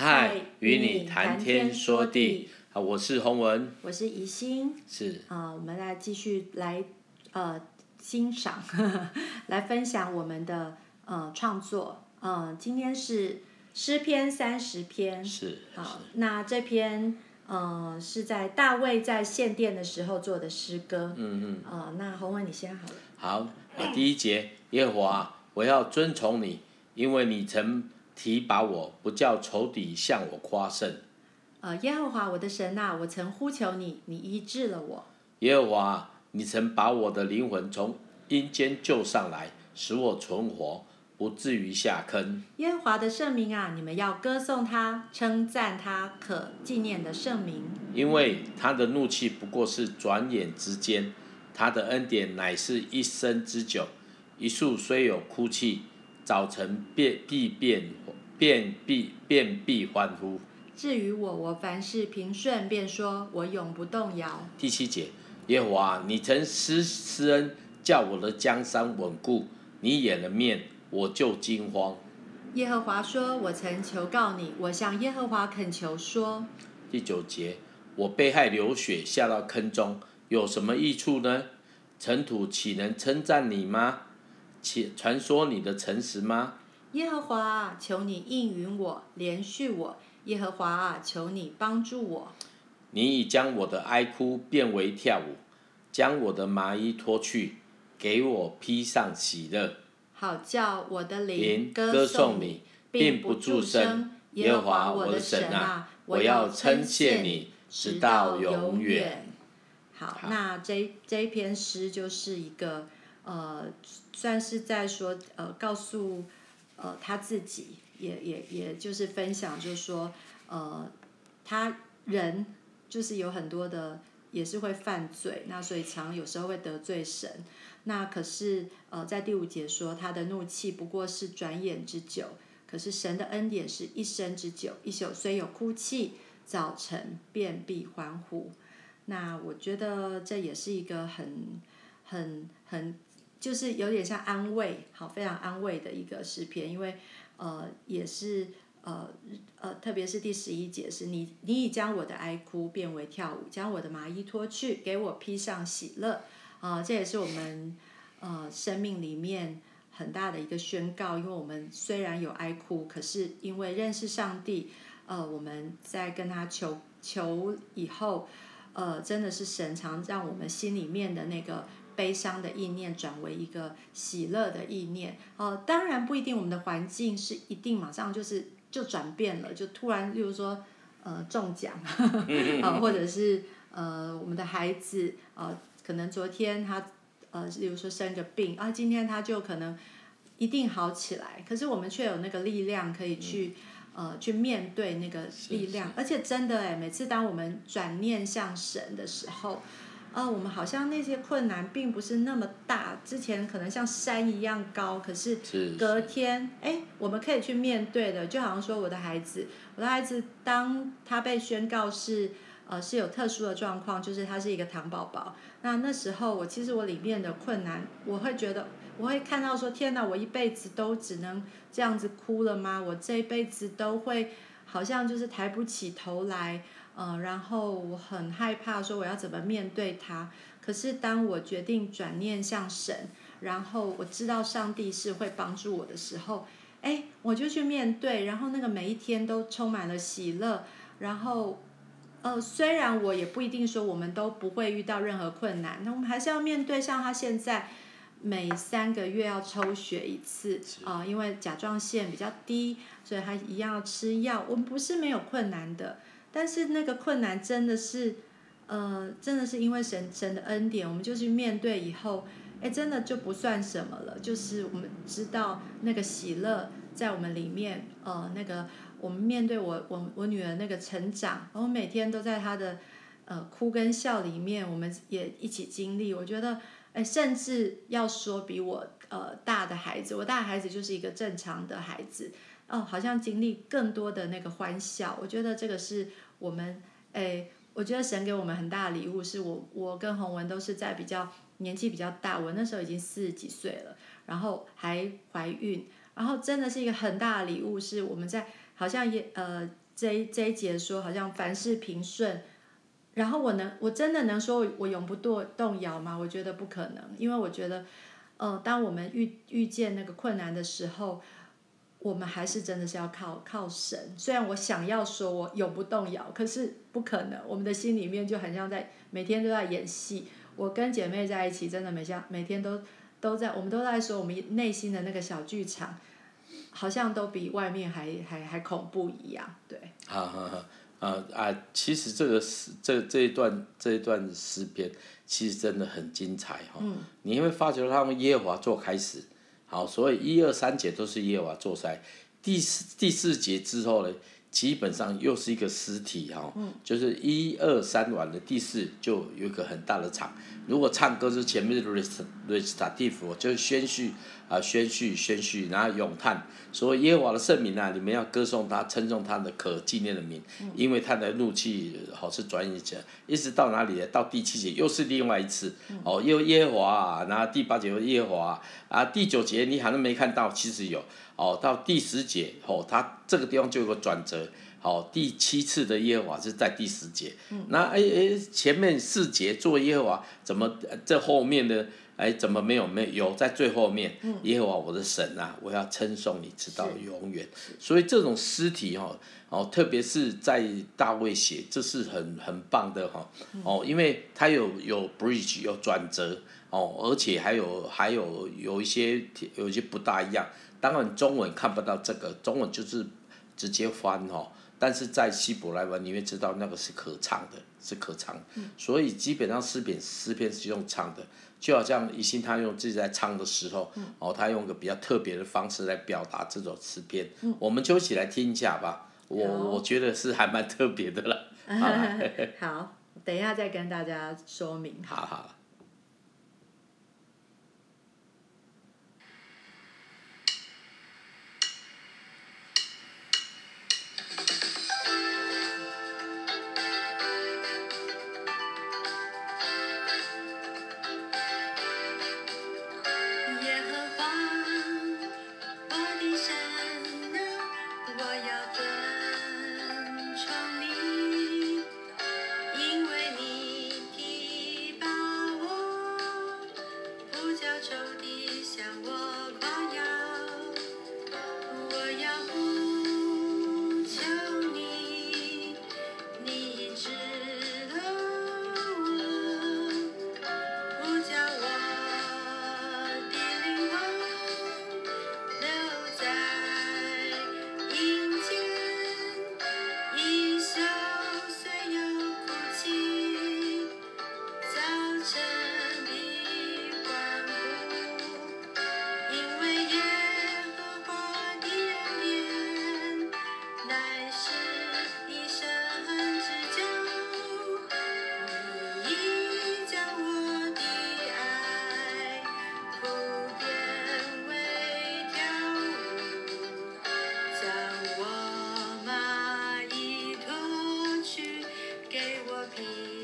嗨，与你谈天说地。啊，我是洪文，我是宜心，是啊，我们来继续来呃欣赏呵呵，来分享我们的呃创作。嗯、呃，今天是诗篇三十篇，是好，那这篇呃是在大卫在献殿的时候做的诗歌。嗯嗯。啊、呃，那洪文你先好了。好，啊，第一节，耶和华，我要遵从你，因为你曾。提拔我，不叫仇敌向我夸胜。呃，耶和华我的神呐、啊，我曾呼求你，你医治了我。耶和华，你曾把我的灵魂从阴间救上来，使我存活，不至于下坑。耶和华的圣名啊，你们要歌颂他，称赞他可纪念的圣名。因为他的怒气不过是转眼之间，他的恩典乃是一生之久。一树虽有枯气。早晨便必便，便必便必欢呼。至于我，我凡事平顺，便说我永不动摇。第七节，耶和华，你曾施施恩，叫我的江山稳固。你掩了面，我就惊慌。耶和华说：“我曾求告你，我向耶和华恳求说。”第九节，我被害流血，下到坑中，有什么益处呢？尘土岂能称赞你吗？且传说你的诚实吗？耶和华啊，求你应允我，怜恤我。耶和华啊，求你帮助我。你已将我的哀哭变为跳舞，将我的麻衣脱去，给我披上喜乐。好叫我的灵歌颂你，并不住声。耶和华我的神啊，我要称谢你，直到永远。好，那这这一篇诗就是一个。呃，算是在说，呃，告诉，呃，他自己，也也也就是分享，就是说，呃，他人就是有很多的，也是会犯罪，那所以常有时候会得罪神，那可是，呃，在第五节说，他的怒气不过是转眼之久，可是神的恩典是一生之久，一宿虽有哭泣，早晨便必欢呼。那我觉得这也是一个很很很。就是有点像安慰，好，非常安慰的一个诗篇，因为，呃，也是，呃，呃，特别是第十一节是你，你已将我的哀哭变为跳舞，将我的麻衣脱去，给我披上喜乐，啊、这也是我们，呃，生命里面很大的一个宣告，因为我们虽然有哀哭，可是因为认识上帝，呃，我们在跟他求求以后，呃，真的是神常让我们心里面的那个。悲伤的意念转为一个喜乐的意念，哦、呃，当然不一定，我们的环境是一定马上就是就转变了，就突然，例如说，呃，中奖，啊、呃，或者是呃，我们的孩子，呃，可能昨天他，呃，例如说生个病，啊，今天他就可能一定好起来，可是我们却有那个力量可以去，呃，去面对那个力量，而且真的哎，每次当我们转念向神的时候。啊、哦，我们好像那些困难并不是那么大，之前可能像山一样高，可是隔天，哎，我们可以去面对的。就好像说，我的孩子，我的孩子，当他被宣告是呃是有特殊的状况，就是他是一个糖宝宝。那那时候，我其实我里面的困难，我会觉得，我会看到说，天哪，我一辈子都只能这样子哭了吗？我这一辈子都会好像就是抬不起头来。嗯、呃，然后我很害怕，说我要怎么面对他。可是当我决定转念向神，然后我知道上帝是会帮助我的时候，哎，我就去面对。然后那个每一天都充满了喜乐。然后，呃，虽然我也不一定说我们都不会遇到任何困难，那我们还是要面对。像他现在每三个月要抽血一次啊、呃，因为甲状腺比较低，所以他一样要吃药。我们不是没有困难的。但是那个困难真的是，呃，真的是因为神神的恩典，我们就去面对以后，哎，真的就不算什么了。就是我们知道那个喜乐在我们里面，呃，那个我们面对我我我女儿那个成长，我每天都在她的呃哭跟笑里面，我们也一起经历。我觉得，哎，甚至要说比我呃大的孩子，我大的孩子就是一个正常的孩子。哦，好像经历更多的那个欢笑，我觉得这个是我们，诶，我觉得神给我们很大的礼物，是我我跟洪文都是在比较年纪比较大，我那时候已经四十几岁了，然后还怀孕，然后真的是一个很大的礼物，是我们在好像也呃这一这一节说，好像凡事平顺，然后我能我真的能说我永不动动摇吗？我觉得不可能，因为我觉得，呃，当我们遇遇见那个困难的时候，我们还是真的是要靠靠神。虽然我想要说我永不动摇，可是不可能，我们的心里面就很像在每天都在演戏。我跟姐妹在一起，真的每像每天都都在，我们都在说我们内心的那个小剧场，好像都比外面还还还恐怖一样，对。好好好，啊啊，其实这个诗这这一段这一段诗篇，其实真的很精彩哈。嗯。你会发觉他们耶和华做开始，好，所以一二三节都是耶和华做开，第四第四节之后呢？基本上又是一个诗体哈，就是一二三完了，第四就有一个很大的场。如果唱歌是前面的 recitative，就是宣叙啊，宣叙宣叙，然后咏叹，所以耶和华的圣名啊，你们要歌颂他，称颂他的可纪念的名，因为他的怒气好是转眼间，一直到哪里呢？到第七节又是另外一次哦，又耶和华啊，然后第八节又耶和华啊，第九节你好像没看到，其实有。哦，到第十节，哦，他这个地方就有个转折。好，第七次的耶和华是在第十节。嗯、那哎哎，前面四节做耶和华，怎么这后面的哎怎么没有没有在最后面？嗯、耶和华我的神啊，我要称颂你直到永远。所以这种诗体哈，哦，特别是在大卫写，这是很很棒的哈。哦，因为它有有 bridge 有转折哦，而且还有还有有一些有一些不大一样。当然，中文看不到这个，中文就是直接翻哦。但是在希伯来文，你会知道那个是可唱的，是可唱的。嗯、所以基本上诗篇诗篇是用唱的，就好像一心他用自己在唱的时候，嗯、哦，他用个比较特别的方式来表达这首诗篇。嗯、我们就一起来听一下吧。我我觉得是还蛮特别的了。好，等一下再跟大家说明。好好。your peace.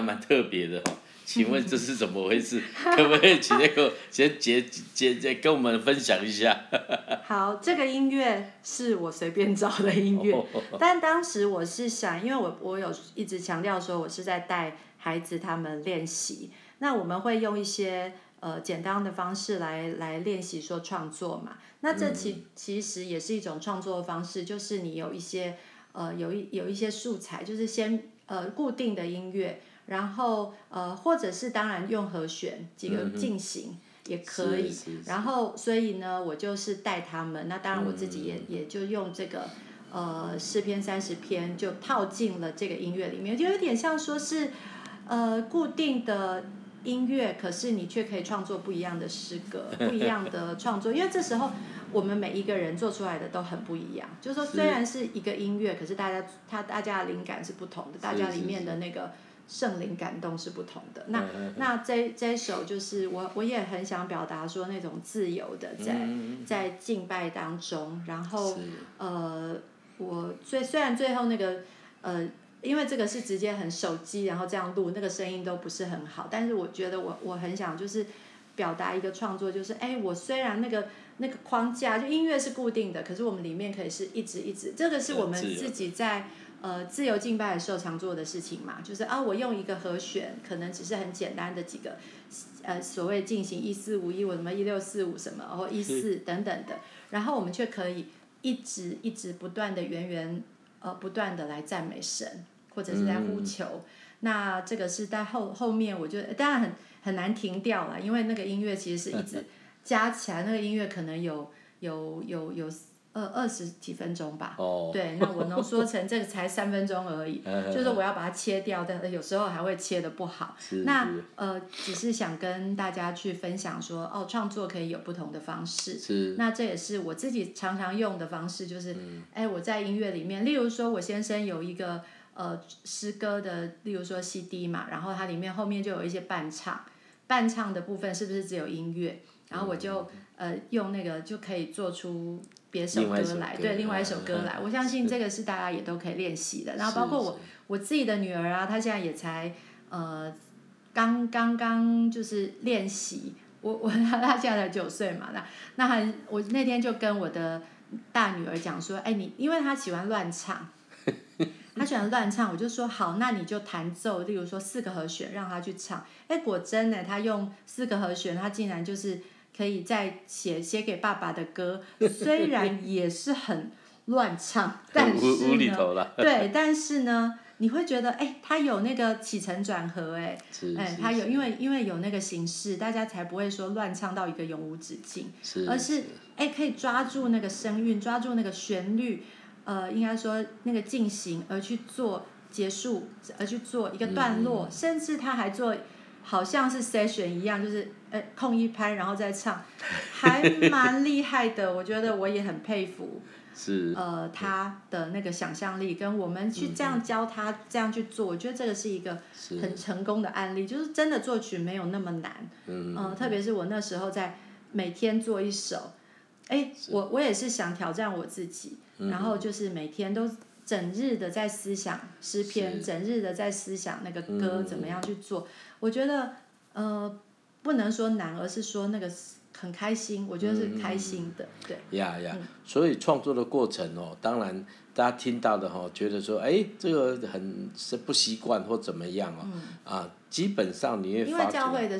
还蛮特别的哈。请问这是怎么回事？可不可以请那个先姐姐姐跟我们分享一下？好，这个音乐是我随便找的音乐，但当时我是想，因为我我有一直强调说，我是在带孩子他们练习，那我们会用一些呃简单的方式来来练习说创作嘛。那这其其实也是一种创作的方式，就是你有一些呃有一有一些素材，就是先呃固定的音乐。然后呃，或者是当然用和弦几个进行也可以。然后所以呢，我就是带他们。那当然我自己也、嗯、也就用这个呃诗篇三十篇就套进了这个音乐里面，就有点像说是呃固定的音乐，可是你却可以创作不一样的诗歌，不一样的 创作。因为这时候我们每一个人做出来的都很不一样。就是说虽然是一个音乐，可是大家他大家的灵感是不同的，大家里面的那个。圣灵感动是不同的，那那这这首就是我我也很想表达说那种自由的在在敬拜当中，然后呃我虽虽然最后那个呃因为这个是直接很手机然后这样录那个声音都不是很好，但是我觉得我我很想就是表达一个创作，就是哎我虽然那个那个框架就音乐是固定的，可是我们里面可以是一直一直，这个是我们自己在。呃，自由敬拜的时候常做的事情嘛，就是啊，我用一个和弦，可能只是很简单的几个，呃，所谓进行一四五一，我什么一六四五什么，或一四等等的，然后我们却可以一直一直不断的源源呃不断的来赞美神，或者是在呼求。嗯、那这个是在后后面，我觉得当然很很难停掉了，因为那个音乐其实是一直加起来，那个音乐可能有有有有。有二二十几分钟吧，oh. 对，那我能说成这个才三分钟而已，就是我要把它切掉，但有时候还会切的不好。那呃，只是想跟大家去分享说，哦，创作可以有不同的方式。是。那这也是我自己常常用的方式，就是，哎、嗯，我在音乐里面，例如说，我先生有一个呃诗歌的，例如说 CD 嘛，然后它里面后面就有一些伴唱，伴唱的部分是不是只有音乐？然后我就、嗯、呃用那个就可以做出。别首歌来，对，另外一首歌来，我相信这个是大家也都可以练习的。然后包括我我自己的女儿啊，她现在也才呃刚刚刚就是练习，我我她现在才九岁嘛，那那还我那天就跟我的大女儿讲说，哎你，因为她喜欢乱唱，她喜欢乱唱，我就说好，那你就弹奏，例如说四个和弦让她去唱，哎果真呢，她用四个和弦，她竟然就是。可以再写写给爸爸的歌，虽然也是很乱唱，但是呢，对，但是呢，你会觉得，哎，他有那个起承转合，哎，哎，他有，因为因为有那个形式，大家才不会说乱唱到一个永无止境，是而是哎，可以抓住那个声韵，抓住那个旋律，呃，应该说那个进行，而去做结束，而去做一个段落，嗯、甚至他还做。好像是 session 一样，就是呃空一拍然后再唱，还蛮厉害的。我觉得我也很佩服，是呃他的那个想象力，跟我们去这样教他这样去做，嗯、我觉得这个是一个很成功的案例，就是真的作曲没有那么难。嗯、呃、特别是我那时候在每天做一首，哎，我我也是想挑战我自己，然后就是每天都。整日的在思想诗篇，整日的在思想那个歌怎么样去做？嗯、我觉得呃不能说难，而是说那个很开心。我觉得是开心的，嗯、对。呀呀，所以创作的过程哦，当然大家听到的哦，觉得说哎这个很是不习惯或怎么样哦，嗯、啊。基本上你会发觉，因为教会的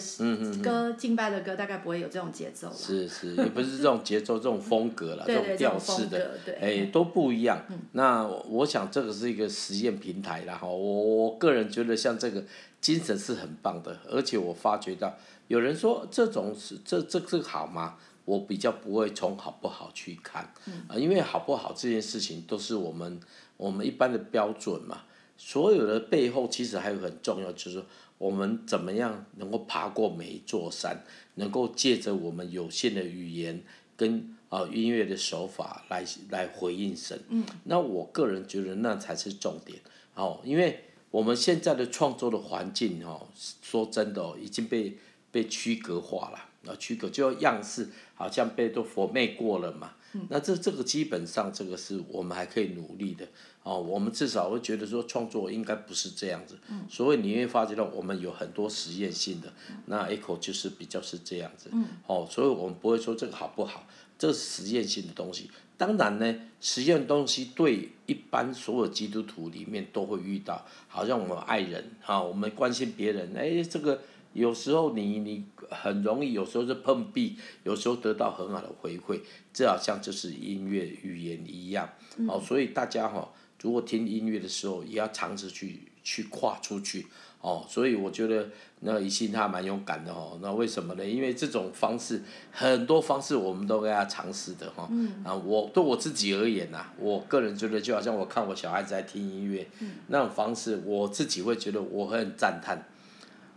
歌、敬拜的歌大概不会有这种节奏。是是，也不是这种节奏、这种风格了，这种调式的，哎，都不一样。那我想这个是一个实验平台啦哈。我我个人觉得像这个精神是很棒的，而且我发觉到有人说这种是这这这个好吗？我比较不会从好不好去看，啊，因为好不好这件事情都是我们我们一般的标准嘛。所有的背后其实还有很重要，就是说。我们怎么样能够爬过每一座山？能够借着我们有限的语言跟啊音乐的手法来来回应神。嗯。那我个人觉得那才是重点。哦，因为我们现在的创作的环境哦，说真的哦，已经被被区隔化了。啊，区隔就样式好像被都 format 过了嘛。嗯、那这这个基本上这个是我们还可以努力的哦。我们至少会觉得说创作应该不是这样子。嗯、所以你会发觉到我们有很多实验性的，嗯、那 Echo 就是比较是这样子。嗯、哦，所以我们不会说这个好不好，这是实验性的东西。当然呢，实验东西对一般所有基督徒里面都会遇到，好像我们爱人啊，我们关心别人，哎，这个。有时候你你很容易，有时候是碰壁，有时候得到很好的回馈，这好像就是音乐语言一样。嗯、哦，所以大家哈、哦，如果听音乐的时候，也要尝试去去跨出去。哦，所以我觉得那怡欣他蛮勇敢的哦。那为什么呢？因为这种方式，很多方式我们都跟他尝试的哈。嗯。啊，我对我自己而言呐、啊，我个人觉得就好像我看我小孩子在听音乐，嗯、那种方式，我自己会觉得我很赞叹。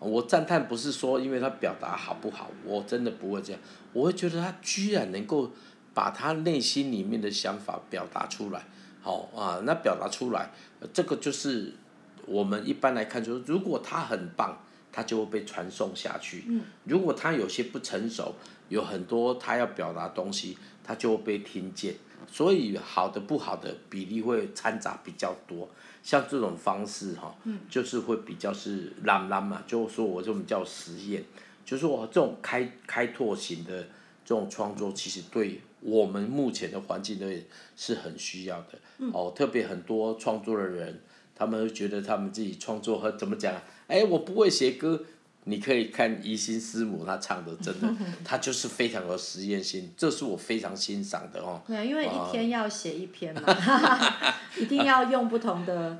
我赞叹不是说因为他表达好不好，我真的不会这样，我会觉得他居然能够把他内心里面的想法表达出来，好啊，那表达出来，这个就是我们一般来看说，如果他很棒，他就会被传送下去。如果他有些不成熟，有很多他要表达东西，他就会被听见。所以好的不好的比例会掺杂比较多。像这种方式哈，就是会比较是懒懒嘛，就是说我这种叫实验，就是我这种开开拓型的这种创作，其实对我们目前的环境内是很需要的。哦，特别很多创作的人，他们会觉得他们自己创作和怎么讲？哎，我不会写歌。你可以看怡欣师母，她唱的真的，她就是非常有实验性，这是我非常欣赏的哦。对，因为一天要写一篇嘛，一定要用不同的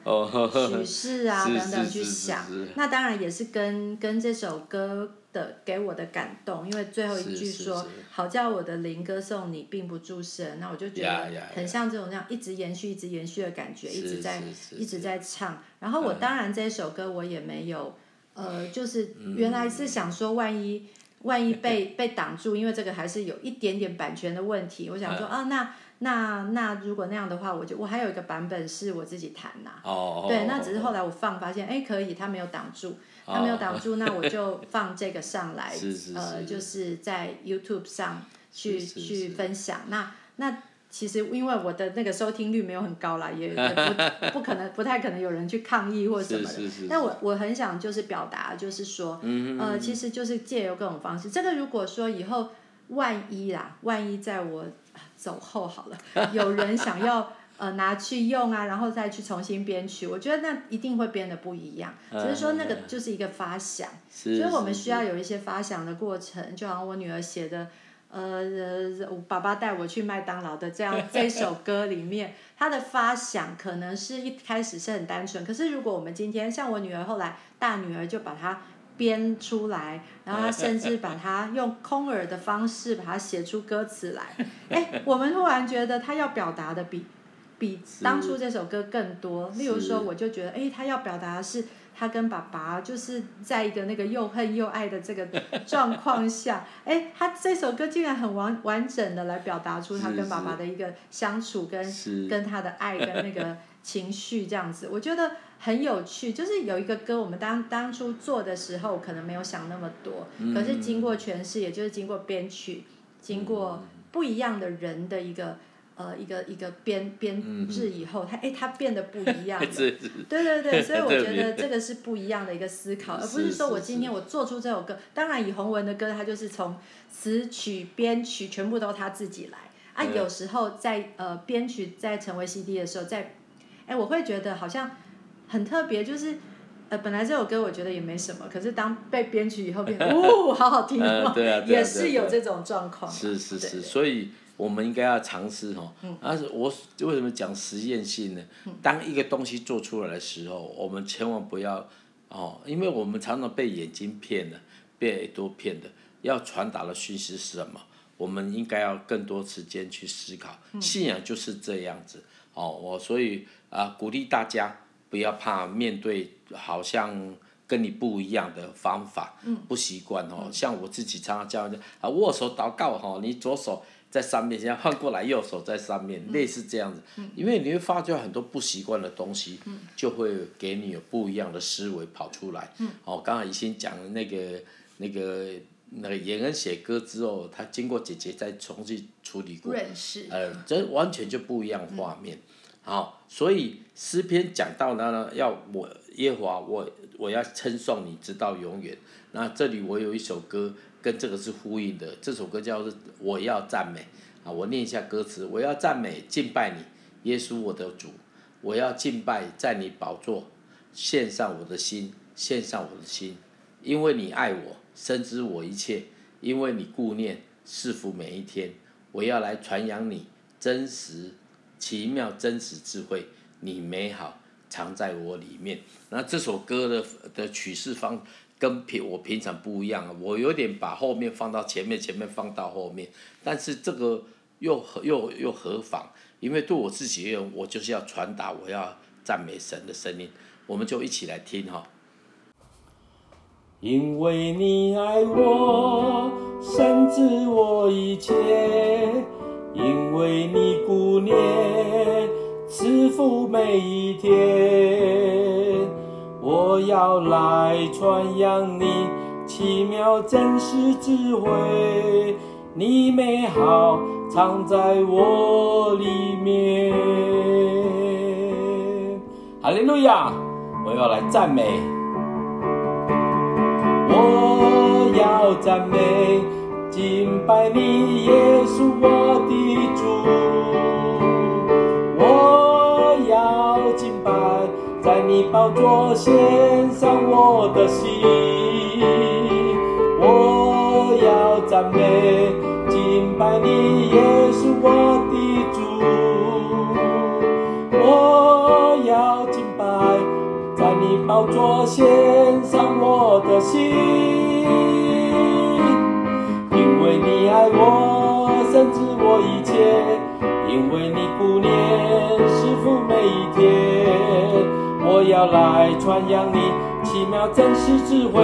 曲式啊 等等去想。那当然也是跟跟这首歌的给我的感动，因为最后一句说“好叫我的灵歌颂你，并不住声”，那我就觉得很像这种这样一直延续、一直延续的感觉，一直在一直在唱。然后我当然这首歌我也没有。呃，就是原来是想说，万一万一被被挡住，因为这个还是有一点点版权的问题。我想说啊，那那那如果那样的话，我就我还有一个版本是我自己弹呐。哦。对，那只是后来我放发现，哎，可以，他没有挡住，他没有挡住，那我就放这个上 来，呃，就是在 YouTube 上去去分享。那那。其实因为我的那个收听率没有很高啦，也也不 不可能，不太可能有人去抗议或什么的。但我我很想就是表达，就是说，嗯、呃，其实就是借由各种方式。这个如果说以后万一啦，万一在我走后好了，有人想要 呃拿去用啊，然后再去重新编曲，我觉得那一定会编的不一样。只是说那个就是一个发想，所以我们需要有一些发想的过程，就好像我女儿写的。呃，我爸爸带我去麦当劳的这样这首歌里面，他的发想可能是一开始是很单纯，可是如果我们今天像我女儿后来大女儿就把它编出来，然后她甚至把它用空耳的方式把它写出歌词来，哎，我们突然觉得她要表达的比比当初这首歌更多。例如说，我就觉得，哎，她要表达的是。他跟爸爸就是在一个那个又恨又爱的这个状况下，哎，他这首歌竟然很完完整的来表达出他跟爸爸的一个相处跟是跟他的爱跟那个情绪这样子，我觉得很有趣。就是有一个歌，我们当当初做的时候可能没有想那么多，嗯、可是经过诠释，也就是经过编曲，经过不一样的人的一个。呃，一个一个编编制以后，它哎，它变得不一样了。对对对，所以我觉得这个是不一样的一个思考，而不是说我今天我做出这首歌，当然以洪文的歌，他就是从词曲编曲全部都他自己来啊。有时候在呃编曲在成为 CD 的时候，在哎，我会觉得好像很特别，就是呃本来这首歌我觉得也没什么，可是当被编曲以后变，哦，好好听哦，也是有这种状况。是是是，所以。我们应该要尝试哈，但是我为什么讲实验性呢？当一个东西做出来的时候，我们千万不要哦，因为我们常常被眼睛骗了，被耳朵骗的。要传达的讯息是什么？我们应该要更多时间去思考。信仰就是这样子哦，我所以啊，鼓励大家不要怕面对好像跟你不一样的方法，不习惯哦。像我自己常常教人家啊，握手祷告哈，你左手。在上面，现在换过来，右手在上面，类似这样子。因为你会发觉很多不习惯的东西，就会给你有不一样的思维跑出来。哦，刚才怡欣讲了那个那个那个颜恩写歌之后，他经过姐姐再重新处理过，呃，这完全就不一样画面。好、嗯，所以诗篇讲到呢，要我耶和华，我我要称颂你直到永远。那这里我有一首歌跟这个是呼应的，这首歌叫《我要赞美》啊，我念一下歌词：我要赞美敬拜你，耶稣我的主，我要敬拜在你宝座，献上我的心，献上我的心，因为你爱我。深知我一切，因为你顾念赐福每一天，我要来传扬你真实、奇妙、真实智慧，你美好藏在我里面。那这首歌的的曲式方跟平我平常不一样，我有点把后面放到前面，前面放到后面，但是这个又又又何妨？因为对我自己而言，我就是要传达我要赞美神的声音，我们就一起来听哈。因为你爱我，甚至我一切；因为你顾念，赐福每一天。我要来传扬你奇妙真实智慧，你美好藏在我里面。哈利路亚！我要来赞美。我要赞美、敬拜你，耶稣我的主。你宝座献上我的心。我要赞美、敬拜你，也是我的主。我要敬拜。在你宝座献来传扬你奇妙真实智慧，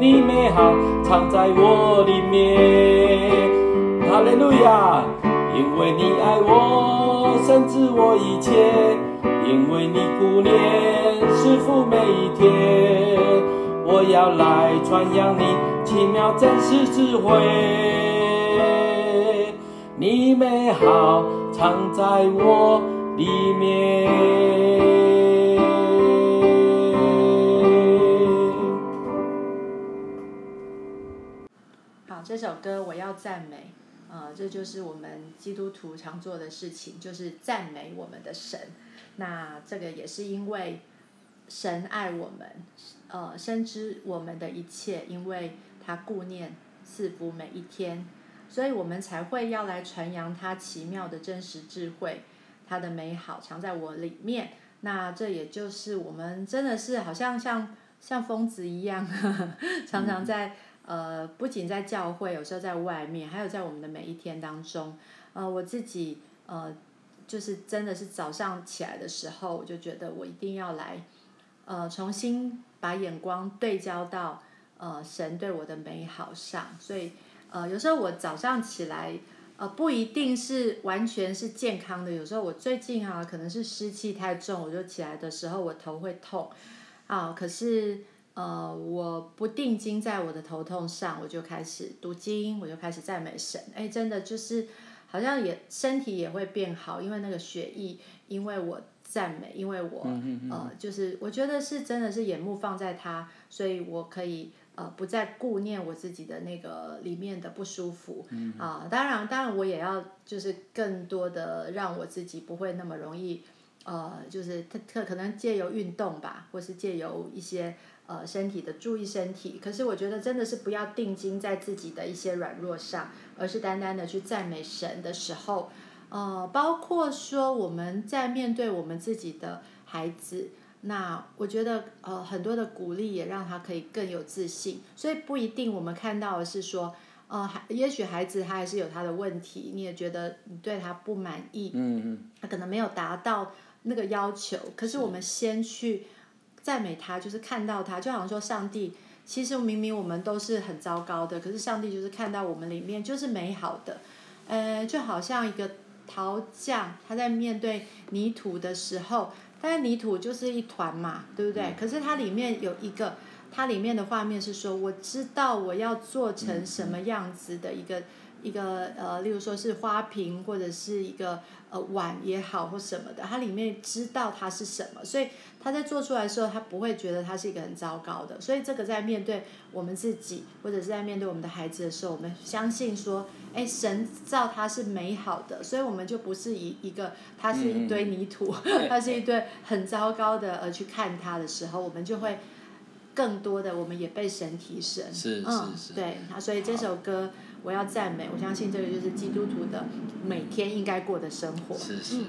你美好藏在我里面。哈利路亚，因为你爱我，深知我一切，因为你顾念。赐福每一天，我要来传扬你奇妙真实智慧，你美好藏在我里面。首歌我要赞美，呃，这就是我们基督徒常做的事情，就是赞美我们的神。那这个也是因为。神爱我们，呃，深知我们的一切，因为他顾念赐福每一天，所以我们才会要来传扬他奇妙的真实智慧，他的美好藏在我里面。那这也就是我们真的是好像像像疯子一样，呵呵常常在呃，不仅在教会，有时候在外面，还有在我们的每一天当中。呃，我自己呃，就是真的是早上起来的时候，我就觉得我一定要来。呃，重新把眼光对焦到呃神对我的美好上，所以呃有时候我早上起来呃不一定是完全是健康的，有时候我最近啊可能是湿气太重，我就起来的时候我头会痛啊，可是呃我不定睛在我的头痛上，我就开始读经，我就开始赞美神，哎，真的就是好像也身体也会变好，因为那个血液，因为我。赞美，因为我呃，就是我觉得是真的是眼目放在他，所以我可以呃不再顾念我自己的那个里面的不舒服啊、呃。当然，当然我也要就是更多的让我自己不会那么容易呃，就是特特可能借由运动吧，或是借由一些呃身体的注意身体。可是我觉得真的是不要定睛在自己的一些软弱上，而是单单的去赞美神的时候。呃，包括说我们在面对我们自己的孩子，那我觉得呃很多的鼓励也让他可以更有自信。所以不一定我们看到的是说，呃，也许孩子他还是有他的问题，你也觉得你对他不满意，嗯嗯，他可能没有达到那个要求。可是我们先去赞美他，就是看到他，就好像说上帝，其实明明我们都是很糟糕的，可是上帝就是看到我们里面就是美好的，呃，就好像一个。陶匠他在面对泥土的时候，但是泥土就是一团嘛，对不对？可是它里面有一个它里面的画面是说，我知道我要做成什么样子的一个。一个呃，例如说是花瓶或者是一个呃碗也好或什么的，它里面知道它是什么，所以他在做出来的时候，他不会觉得它是一个很糟糕的。所以这个在面对我们自己或者是在面对我们的孩子的时候，我们相信说，哎，神造它是美好的，所以我们就不是以一个它是一堆泥土，它是一堆很糟糕的而去看它的时候，我们就会更多的我们也被神提升。是是是。嗯、对，所以这首歌。我要赞美，我相信这个就是基督徒的每天应该过的生活。是是，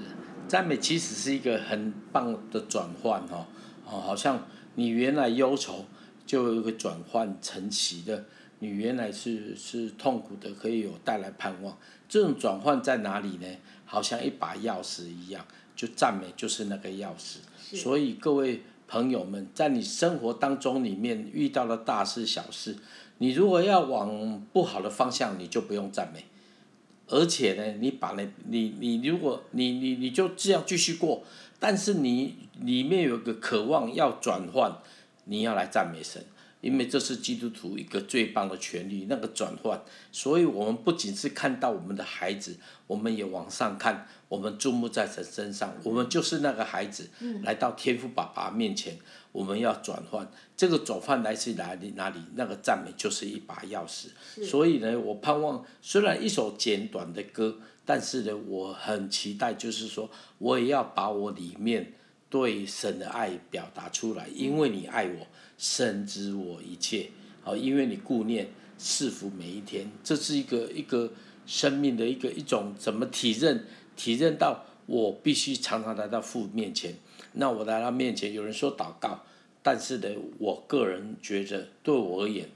赞美其实是一个很棒的转换哦，哦，好像你原来忧愁，就有一个转换成喜的；你原来是是痛苦的，可以有带来盼望。这种转换在哪里呢？好像一把钥匙一样，就赞美就是那个钥匙。所以各位朋友们，在你生活当中里面遇到了大事小事。你如果要往不好的方向，你就不用赞美，而且呢，你把那，你你如果你你你就这样继续过，但是你里面有个渴望要转换，你要来赞美神。因为这是基督徒一个最棒的权利，那个转换。所以我们不仅是看到我们的孩子，我们也往上看，我们注目在神身上，我们就是那个孩子，来到天父爸爸面前，我们要转换。这个转换来自哪里？哪里？那个赞美就是一把钥匙。所以呢，我盼望虽然一首简短的歌，但是呢，我很期待，就是说，我也要把我里面对神的爱表达出来，因为你爱我。深知我一切，好，因为你顾念赐福每一天，这是一个一个生命的一个一种怎么体认？体认到我必须常常来到父面前。那我来到面前，有人说祷告，但是呢，我个人觉得对我而言，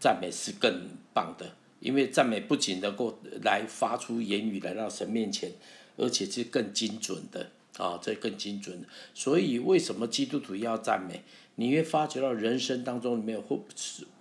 赞美是更棒的，因为赞美不仅能够来发出言语来到神面前，而且是更精准的啊，这更精准的。所以为什么基督徒要赞美？你会发觉到人生当中里面会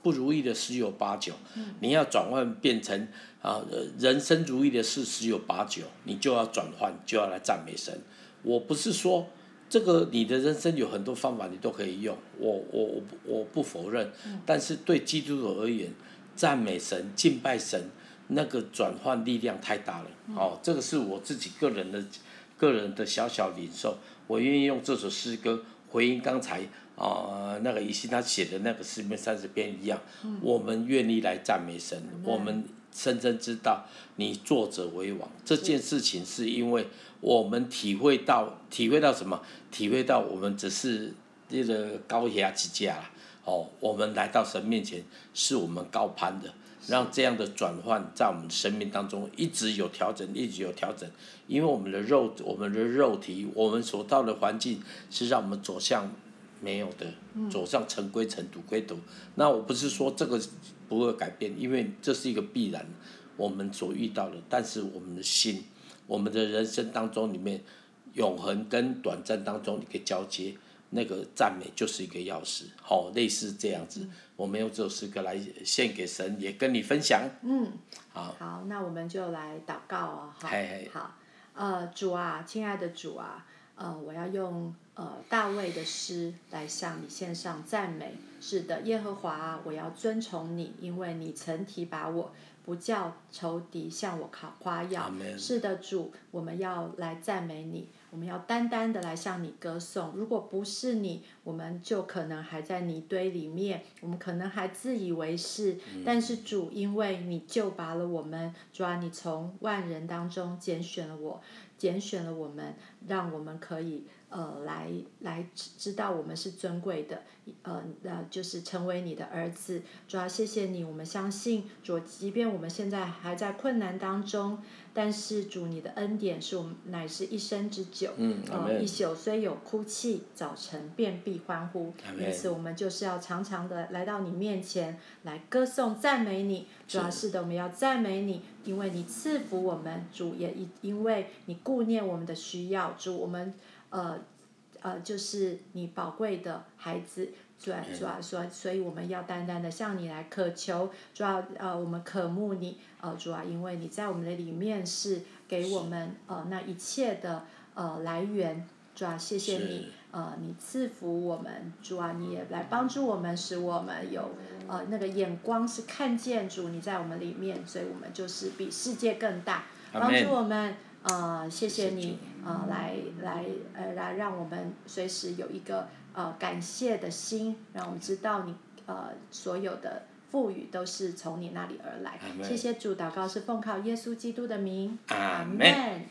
不如意的十有八九，你要转换变成啊人生如意的事十有八九，你就要转换，就要来赞美神。我不是说这个你的人生有很多方法你都可以用，我我我我不否认，但是对基督徒而言，赞美神、敬拜神，那个转换力量太大了。哦，这个是我自己个人的个人的小小领受，我愿意用这首诗歌回应刚才。啊、呃，那个以西他写的那个诗篇三十篇一样，嗯、我们愿意来赞美神，嗯、我们深深知道你作者为王。这件事情是因为我们体会到，体会到什么？体会到我们只是这个高压之家啦哦，我们来到神面前，是我们高攀的，让这样的转换在我们生命当中一直有调整，一直有调整。因为我们的肉，我们的肉体，我们所到的环境是让我们走向。没有的，走向尘归尘，土归土。那我不是说这个不会改变，因为这是一个必然，我们所遇到的。但是我们的心，我们的人生当中里面，永恒跟短暂当中一个交接，那个赞美就是一个钥匙。好、哦，类似这样子，我们用这首诗歌来献给神，也跟你分享。嗯，好。好，那我们就来祷告哦。好，嘿嘿好，呃，主啊，亲爱的主啊。呃，我要用呃大卫的诗来向你献上赞美。是的，耶和华，我要尊崇你，因为你曾提拔我，不叫仇敌向我夸夸耀。是的，主，我们要来赞美你，我们要单单的来向你歌颂。如果不是你，我们就可能还在泥堆里面，我们可能还自以为是。嗯、但是主，因为你救拔了我们，主啊，你从万人当中拣选了我。拣选了我们，让我们可以呃来来知道我们是尊贵的，呃呃就是成为你的儿子。主要谢谢你，我们相信主，即便我们现在还在困难当中，但是主你的恩典是我们乃是一生之久。嗯，呃，一宿虽有哭泣，早晨便必欢呼。因此，我们就是要常常的来到你面前来歌颂赞美你。主要是的，我们要赞美你。因为你赐福我们，主也因因为你顾念我们的需要，主我们呃呃就是你宝贵的孩子，主啊主啊说，所以我们要单单的向你来渴求，主啊呃我们渴慕你，呃主啊，因为你在我们的里面是给我们呃那一切的呃来源，主啊谢谢你，呃，你赐福我们，主啊，你也来帮助我们，使我们有呃那个眼光是看见主你在我们里面，所以我们就是比世界更大，帮助我们。呃，谢谢你，呃，来来呃来让我们随时有一个呃感谢的心，让我们知道你呃所有的赋予都是从你那里而来。谢谢主，祷告是奉靠耶稣基督的名。阿门。